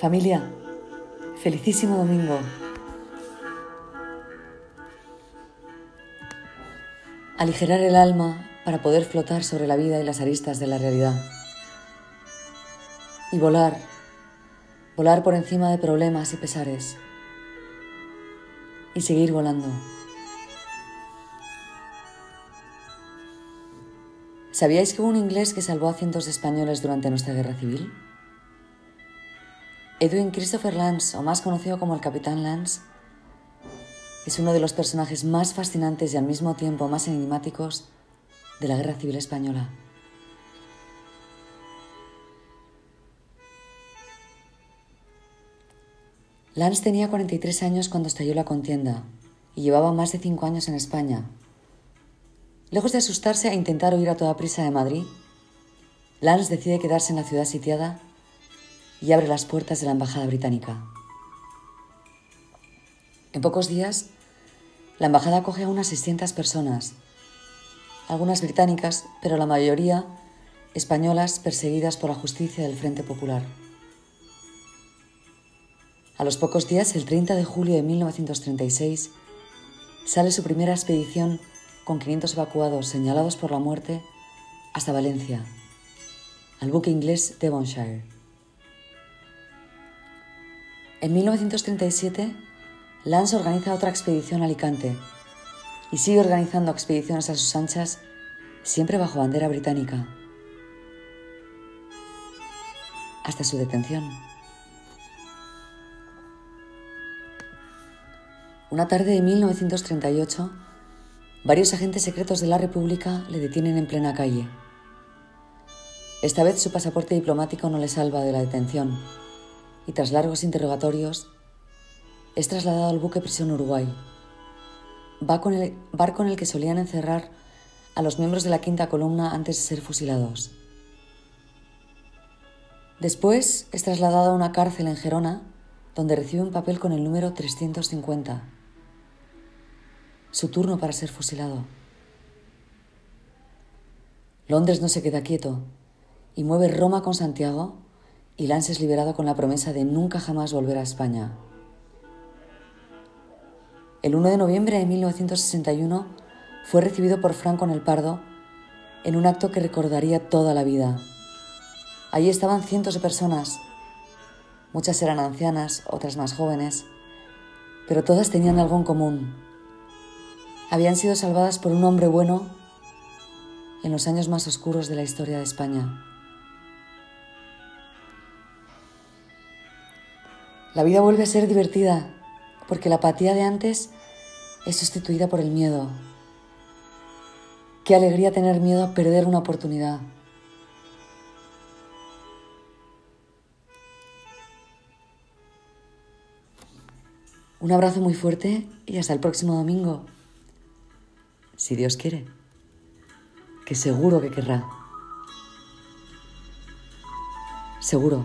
Familia, felicísimo domingo. Aligerar el alma para poder flotar sobre la vida y las aristas de la realidad. Y volar, volar por encima de problemas y pesares. Y seguir volando. ¿Sabíais que hubo un inglés que salvó a cientos de españoles durante nuestra guerra civil? Edwin Christopher Lance, o más conocido como el Capitán Lance, es uno de los personajes más fascinantes y al mismo tiempo más enigmáticos de la Guerra Civil Española. Lance tenía 43 años cuando estalló la contienda y llevaba más de 5 años en España. Lejos de asustarse e intentar huir a toda prisa de Madrid, Lance decide quedarse en la ciudad sitiada y abre las puertas de la Embajada Británica. En pocos días, la embajada acoge a unas 600 personas, algunas británicas, pero la mayoría españolas perseguidas por la justicia del Frente Popular. A los pocos días, el 30 de julio de 1936, sale su primera expedición con 500 evacuados señalados por la muerte hasta Valencia, al buque inglés Devonshire. En 1937, Lance organiza otra expedición a Alicante y sigue organizando expediciones a sus anchas, siempre bajo bandera británica, hasta su detención. Una tarde de 1938, varios agentes secretos de la República le detienen en plena calle. Esta vez su pasaporte diplomático no le salva de la detención y tras largos interrogatorios es trasladado al buque prisión Uruguay. Va con el barco en el que solían encerrar a los miembros de la quinta columna antes de ser fusilados. Después es trasladado a una cárcel en Gerona, donde recibe un papel con el número 350. Su turno para ser fusilado. Londres no se queda quieto y mueve Roma con Santiago y Lance es liberado con la promesa de nunca jamás volver a España. El 1 de noviembre de 1961 fue recibido por Franco en el Pardo en un acto que recordaría toda la vida. Allí estaban cientos de personas. Muchas eran ancianas, otras más jóvenes, pero todas tenían algo en común. Habían sido salvadas por un hombre bueno en los años más oscuros de la historia de España. La vida vuelve a ser divertida porque la apatía de antes es sustituida por el miedo. Qué alegría tener miedo a perder una oportunidad. Un abrazo muy fuerte y hasta el próximo domingo. Si Dios quiere, que seguro que querrá. Seguro.